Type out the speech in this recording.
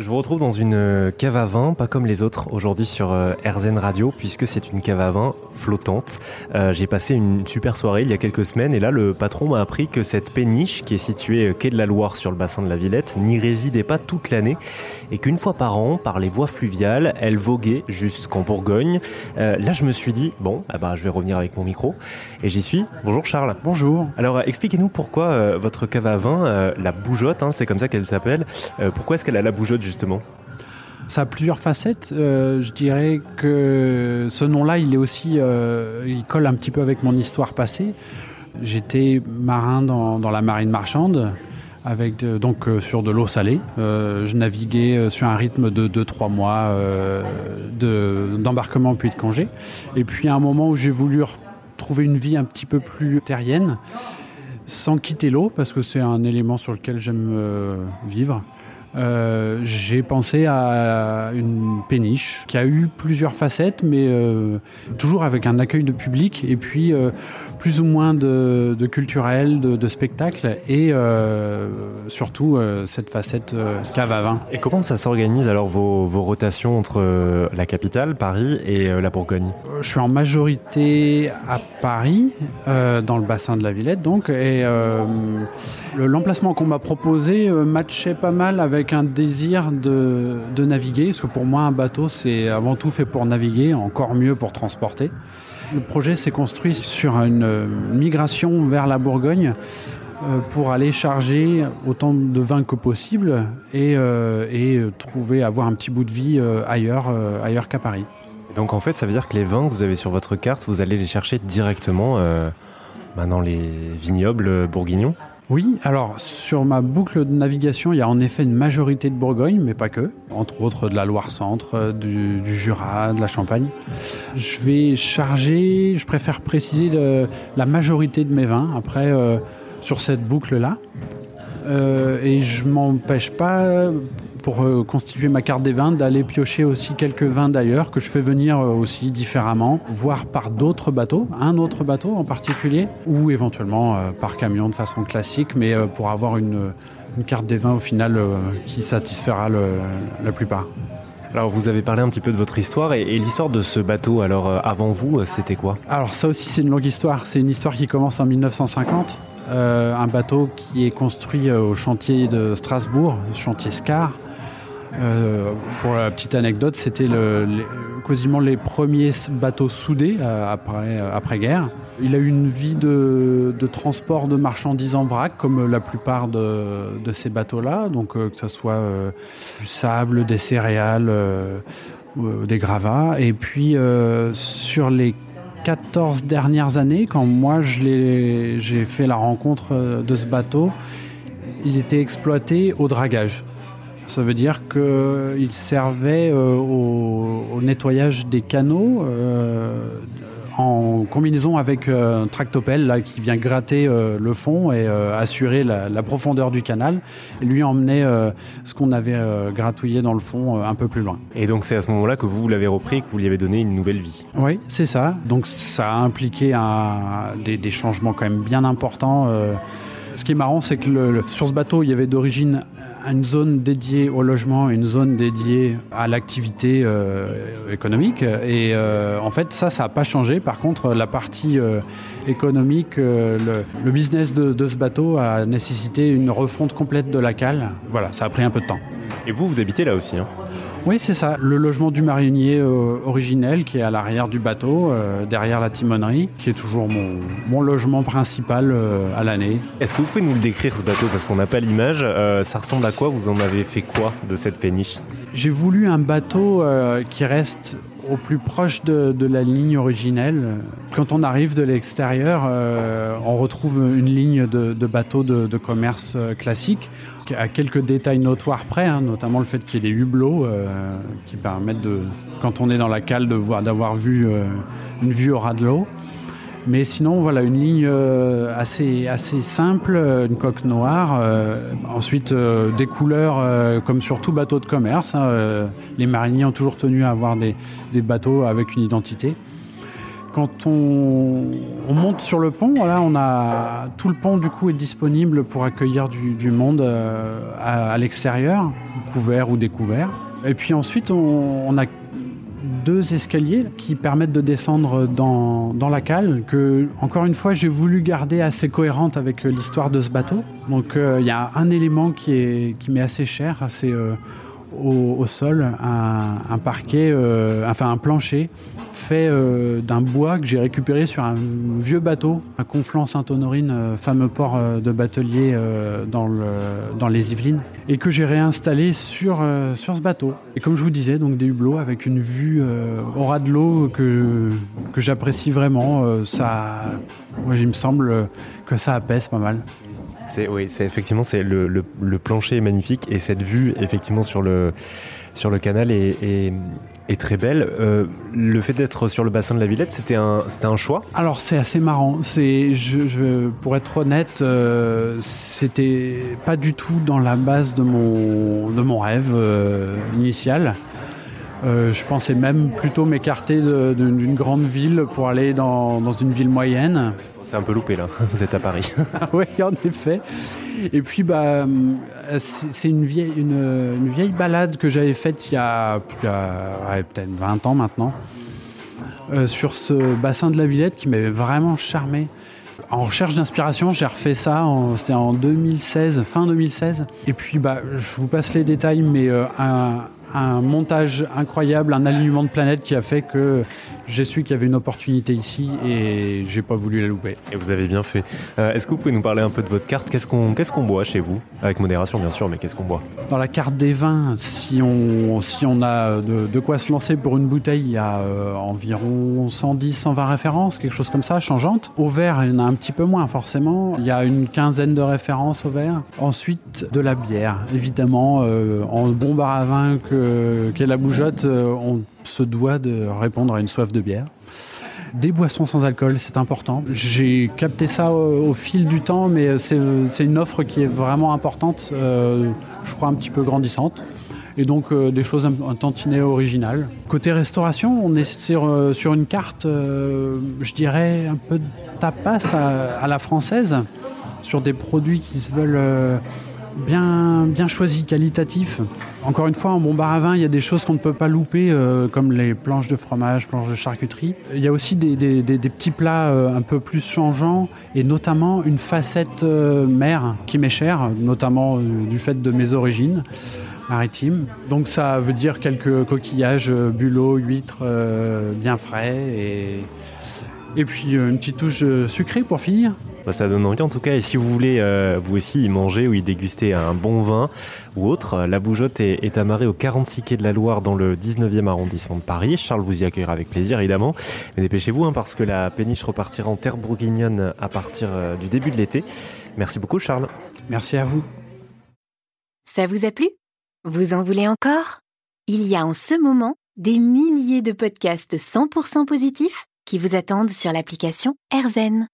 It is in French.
Je vous retrouve dans une euh, cave à vin, pas comme les autres, aujourd'hui sur euh, RZN Radio, puisque c'est une cave à vin flottante. Euh, j'ai passé une super soirée il y a quelques semaines, et là, le patron m'a appris que cette péniche, qui est située quai de la Loire sur le bassin de la Villette, n'y résidait pas toute l'année, et qu'une fois par an, par les voies fluviales, elle voguait jusqu'en Bourgogne. là, je me suis dit, bon, ah bah, je vais revenir avec mon micro, et j'y suis. Bonjour Charles. Bonjour. Alors, expliquez-nous pourquoi votre cave à vin, la bougeotte, hein, c'est comme ça qu'elle s'appelle, pourquoi est-ce qu'elle a la bougeotte ça a plusieurs facettes. Euh, je dirais que ce nom-là, il est aussi, euh, il colle un petit peu avec mon histoire passée. J'étais marin dans, la marine marchande, avec donc euh, sur de l'eau salée. je naviguais sur un rythme de 2-3 mois d'embarquement puis de congé. Et puis à un moment où j'ai voulu trouver une vie un petit peu plus terrienne, sans quitter l'eau, parce que c'est un élément sur lequel j'aime vivre. Euh, j'ai pensé à une péniche qui a eu plusieurs facettes, mais euh, toujours avec un accueil de public et puis euh, plus ou moins de, culturel, de, spectacle et surtout cette facette cave à vin. Et comment ça s'organise alors vos, rotations entre la capitale, Paris et la Bourgogne? Je suis en majorité à Paris, dans le bassin de la Villette donc, et l'emplacement qu'on m'a proposé matchait pas mal avec avec un désir de, naviguer, parce que pour moi un bateau c'est avant tout fait pour naviguer, encore mieux pour transporter. Le projet s'est construit sur une migration vers la Bourgogne euh, pour aller charger autant de vin que possible et, euh, trouver, avoir un petit bout de vie euh, ailleurs, ailleurs qu'à Paris. Donc en fait, ça veut dire que les vins que vous avez sur votre carte, vous allez les chercher directement bah, dans les vignobles bourguignons oui, alors sur ma boucle de navigation, il y a en effet une majorité de Bourgogne, mais pas que. Entre autres de la Loire-Centre, du, Jura, de la Champagne. Je vais charger, je préfère préciser la majorité de mes vins après euh, sur cette boucle-là. Euh, et je m'empêche pas pour euh, constituer ma carte des vins, d'aller piocher aussi quelques vins d'ailleurs que je fais venir euh, aussi différemment, voire par d'autres bateaux, un autre bateau en particulier, ou éventuellement euh, par camion de façon classique, mais pour avoir une, carte des vins au final qui satisfera la plupart. Alors vous avez parlé un petit peu de votre histoire et, l'histoire de ce bateau. Alors avant vous, c'était quoi? Alors ça aussi c'est une longue histoire. C'est une histoire qui commence en 1950. un bateau qui est construit au chantier de Strasbourg, chantier Scar, euh, pour la petite anecdote, c'était le, quasiment les premiers bateaux soudés euh, après, euh, après guerre. Il a eu une vie de, transport de marchandises en vrac, comme la plupart de, ces bateaux-là, donc que ce soit du sable, des céréales, des gravats. Et puis sur les 14 dernières années, quand moi j'ai fait la rencontre de ce bateau, il était exploité au dragage. Ça veut dire qu'il servait euh, au, nettoyage des canaux euh, en combinaison avec euh, un tractopelle là, qui vient gratter le fond et assurer la, profondeur du canal et lui emmener ce qu'on avait gratouillé dans le fond un peu plus loin. Et donc c'est à ce moment-là que vous, l'avez repris et que vous lui avez donné une nouvelle vie Oui, c'est ça. Donc ça a impliqué des, des, changements quand même bien importants. Ce qui est marrant, c'est que sur ce bateau, il y avait d'origine une zone dédiée au logement, une zone dédiée à l'activité euh, économique. Et euh, en fait, ça, ça n'a pas changé. Par contre, la partie euh, économique, le, business de, ce bateau a nécessité une refonte complète de la cale. Voilà, ça a pris un peu de temps. Et vous, vous habitez là aussi hein? Oui, c'est ça. Le logement du marinier euh, originel qui est à l'arrière du bateau, euh, derrière la timonerie, qui est toujours mon, logement principal euh, à l'année. Est-ce que vous pouvez nous le décrire ce bateau Parce qu'on n'a pas l'image. ça ressemble à quoi? Vous en avez fait quoi de cette péniche? J'ai voulu un bateau qui reste au plus proche de, la ligne originelle. Quand on arrive de l'extérieur, on retrouve une ligne de, bateaux de, commerce classique à quelques détails notoires près, hein, notamment le fait qu'il y ait des hublots euh, qui permettent de, quand on est dans la cale, de voir, d'avoir vu euh, une vue au ras de l'eau. Mais sinon, voilà, une ligne euh, assez, assez simple, une coque noire. ensuite, des couleurs comme sur tout bateau de commerce. Hein, les mariniers ont toujours tenu à avoir des, bateaux avec une identité. Quand on, monte sur le pont, voilà, on a tout le pont du coup est disponible pour accueillir du, monde euh, à, l'extérieur, couvert ou découvert. Et puis ensuite, on, a deux escaliers qui permettent de descendre dans, la cale, que, encore une fois, j'ai voulu garder assez cohérente avec l'histoire de ce bateau. Donc, euh, il y a un élément qui m'est assez cher, c'est euh, au, sol un, parquet, enfin un plancher fait euh, d'un bois que j'ai récupéré sur un vieux bateau à Conflans-Sainte-Honorine, euh, fameux port euh, de batelier dans, le, dans les Yvelines, et que j'ai réinstallé sur, ce bateau. Et comme je vous disais, donc des hublots avec une vue au ras de l'eau que, que j'apprécie vraiment. ça, moi, il me semble que ça apaise pas mal. C'est oui, c'est effectivement c'est le, plancher est magnifique et cette vue effectivement sur le sur le canal est, très belle. Euh, le fait d'être sur le bassin de la Villette, c'était un, c'était un choix? Alors c'est assez marrant. C'est, pour être honnête, euh, c'était pas du tout dans la base de mon, de mon rêve euh, initial. je pensais même plutôt m'écarter d'une grande ville pour aller dans, dans une ville moyenne. C'est un peu loupé là, vous êtes à Paris. oui, en effet. Et puis, bah, c'est une vieille, une, vieille balade que j'avais faite il y a, peut-être 20 ans maintenant, euh, sur ce bassin de la Villette qui m'avait vraiment charmé. En recherche d'inspiration, j'ai refait ça, c'était en 2016, fin 2016. Et puis, bah, je vous passe les détails, mais euh, un, un montage incroyable, un alignement de planètes qui a fait que j'ai su qu'il y avait une opportunité ici et j'ai pas voulu la louper. Et vous avez bien fait. Euh, est-ce que vous pouvez nous parler un peu de votre carte? Qu'est-ce qu'on qu'est-ce qu'on boit chez vous? Avec modération bien sûr, mais qu'est-ce qu'on boit? Dans la carte des vins, si on, si on a de, quoi se lancer pour une bouteille, il y a euh, environ 110, 120 références, quelque chose comme ça, changeante. Au verre, il y en a un petit peu moins forcément. Il y a une quinzaine de références au verre. Ensuite, de la bière, évidemment, euh, en bon bar à vin qu'est la bougeotte, on se doit de répondre à une soif de bière. Des boissons sans alcool, c'est important. J'ai capté ça au, fil du temps, mais c'est une offre qui est vraiment importante, euh, je crois un petit peu grandissante. Et donc euh, des choses un, tantinet originales. Côté restauration, on est sur, euh, sur une carte, je dirais, un peu de à, la française, sur des produits qui se veulent bien, bien choisi, qualitatif. Encore une fois, en bon bar à vin, il y a des choses qu'on ne peut pas louper, euh, comme les planches de fromage, planches de charcuterie. Il y a aussi des, petits plats euh, un peu plus changeants, et notamment une facette euh, mer qui m'est chère, notamment du fait de mes origines maritimes. Donc ça veut dire quelques coquillages, bulots, huîtres bien frais, et, et puis une petite touche sucrée pour finir. Bah, ça donne envie en tout cas. Et si vous voulez euh, vous aussi y manger ou y déguster un bon vin ou autre, la bougeotte est, amarrée au 46 quai de la Loire dans le 19e arrondissement de Paris. Charles vous y accueillera avec plaisir évidemment. Mais dépêchez-vous hein, parce que la péniche repartira en terre bourguignonne à partir euh, du début de l'été. Merci beaucoup Charles. Merci à vous. Ça vous a plu? Vous en voulez encore? Il y a en ce moment des milliers de podcasts 100% positifs qui vous attendent sur l'application AirZen.